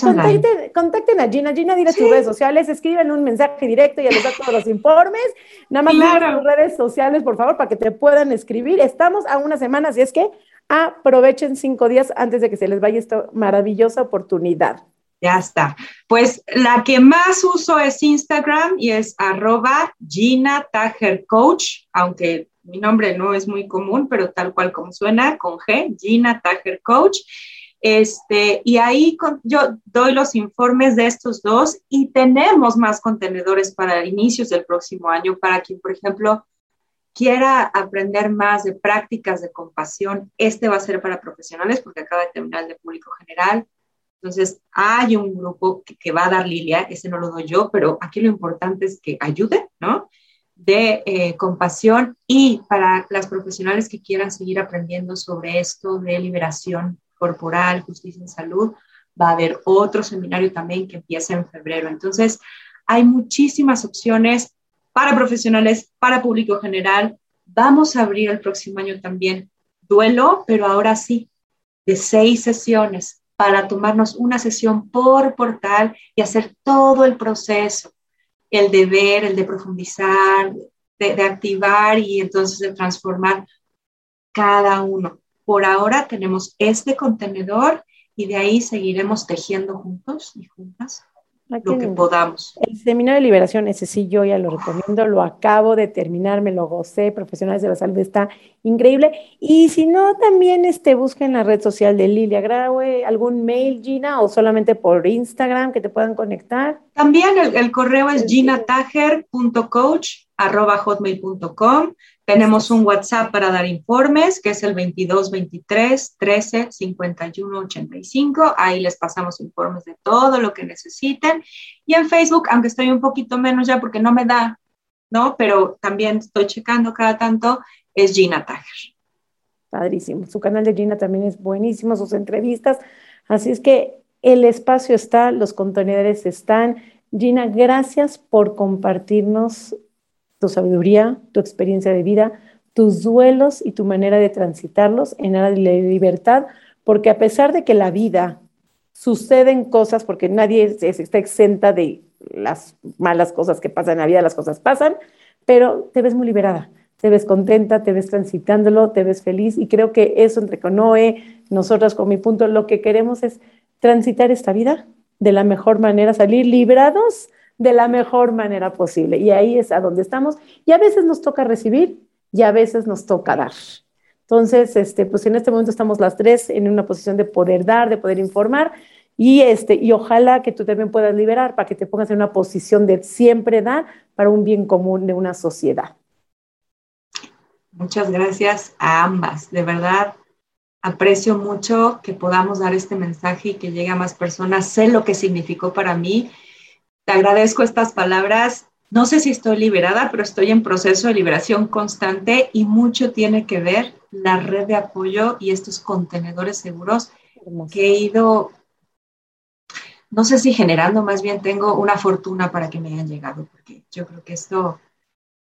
Speaker 1: contacten, a Gina, Gina, dile sus redes sociales, escriben un mensaje directo y les da todos los informes. Nada más claro. sus redes sociales, por favor, para que te puedan escribir. Estamos a una semana, así es que aprovechen cinco días antes de que se les vaya esta maravillosa oportunidad.
Speaker 3: Ya está. Pues la que más uso es Instagram y es arroba Gina Tager Coach, aunque mi nombre no es muy común, pero tal cual como suena, con G, Gina Tager Coach. Este, y ahí yo doy los informes de estos dos y tenemos más contenedores para inicios del próximo año para quien, por ejemplo, quiera aprender más de prácticas de compasión. Este va a ser para profesionales porque acaba de terminar de público general entonces, hay un grupo que, va a dar Lilia, ese no lo doy yo, pero aquí lo importante es que ayude, ¿no? De eh, compasión y para las profesionales que quieran seguir aprendiendo sobre esto de liberación corporal, justicia en salud, va a haber otro seminario también que empieza en febrero. Entonces, hay muchísimas opciones para profesionales, para público general. Vamos a abrir el próximo año también duelo, pero ahora sí, de seis sesiones para tomarnos una sesión por portal y hacer todo el proceso, el de ver, el de profundizar, de, activar y entonces de transformar cada uno. Por ahora tenemos este contenedor y de ahí seguiremos tejiendo juntos y juntas lo que podamos.
Speaker 1: El seminario de liberación, ese sí, yo ya lo recomiendo, lo acabo de terminar, me lo gocé, profesionales de la salud, está increíble. Y si no, también este, busquen la red social de Lilia Graue, algún mail, Gina, o solamente por Instagram que te puedan conectar.
Speaker 3: También el, correo es ginatager.coach.hotmail.com. Tenemos un WhatsApp para dar informes, que es el 22 23 13 51 85. Ahí les pasamos informes de todo lo que necesiten. Y en Facebook, aunque estoy un poquito menos ya porque no me da, ¿no? Pero también estoy checando cada tanto, es Gina Tager.
Speaker 1: Padrísimo. Su canal de Gina también es buenísimo, sus entrevistas. Así es que el espacio está, los contenedores están. Gina, gracias por compartirnos tu sabiduría, tu experiencia de vida, tus duelos y tu manera de transitarlos en de libertad, porque a pesar de que la vida suceden cosas, porque nadie está exenta de las malas cosas que pasan en la vida, las cosas pasan, pero te ves muy liberada, te ves contenta, te ves transitándolo, te ves feliz y creo que eso entre Conoe, nosotras con mi punto, lo que queremos es transitar esta vida de la mejor manera, salir librados de la mejor manera posible. Y ahí es a donde estamos. Y a veces nos toca recibir y a veces nos toca dar. Entonces, este, pues en este momento estamos las tres en una posición de poder dar, de poder informar. Y, este, y ojalá que tú también puedas liberar para que te pongas en una posición de siempre dar para un bien común de una sociedad.
Speaker 3: Muchas gracias a ambas. De verdad, aprecio mucho que podamos dar este mensaje y que llegue a más personas. Sé lo que significó para mí te agradezco estas palabras. No sé si estoy liberada, pero estoy en proceso de liberación constante y mucho tiene que ver la red de apoyo y estos contenedores seguros que he ido, no sé si generando, más bien tengo una fortuna para que me hayan llegado, porque yo creo que esto,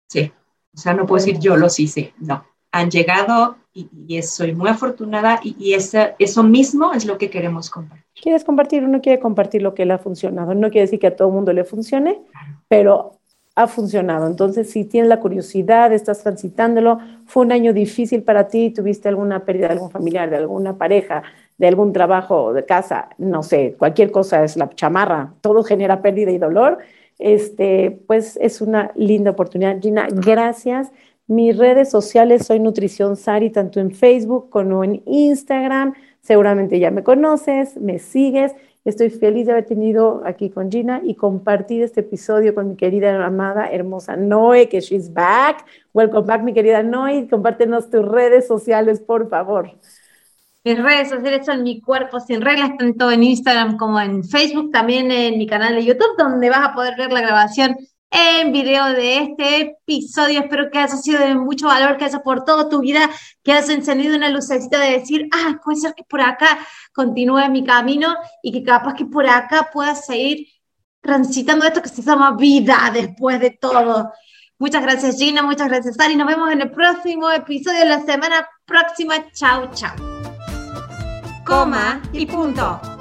Speaker 3: sí, o sea, no puedo decir yo los hice, no, han llegado y, soy muy afortunada y, eso mismo es lo que queremos compartir.
Speaker 1: ¿Quieres compartir? Uno quiere compartir lo que le ha funcionado. No quiere decir que a todo mundo le funcione, pero ha funcionado. Entonces, si tienes la curiosidad, estás transitándolo, fue un año difícil para ti, tuviste alguna pérdida de algún familiar, de alguna pareja, de algún trabajo de casa, no sé, cualquier cosa es la chamarra, todo genera pérdida y dolor, este, pues es una linda oportunidad. Gina, gracias. Mis redes sociales soy Nutrición Sari, tanto en Facebook como en Instagram. Seguramente ya me conoces, me sigues Estoy feliz de haber tenido aquí con Gina y compartir este episodio con mi querida amada, hermosa Noé, que she's back. Welcome back, mi querida Noé. Compártenos tus redes sociales, por favor.
Speaker 2: Mis redes sociales son Mi Cuerpo Sin Reglas, tanto en Instagram como en Facebook, también en mi canal de YouTube, donde vas a poder ver la grabación en video de este episodio. Espero que haya sido de mucho valor, que haya por toda tu vida, que hayas encendido una lucecita de decir, ah, puede ser que por acá continúe mi camino y que capaz que por acá puedas seguir transitando esto que se llama vida después de todo. Muchas gracias Gina, muchas gracias Ari. Nos vemos en el próximo episodio de la semana próxima. Chao, chao. Coma y punto.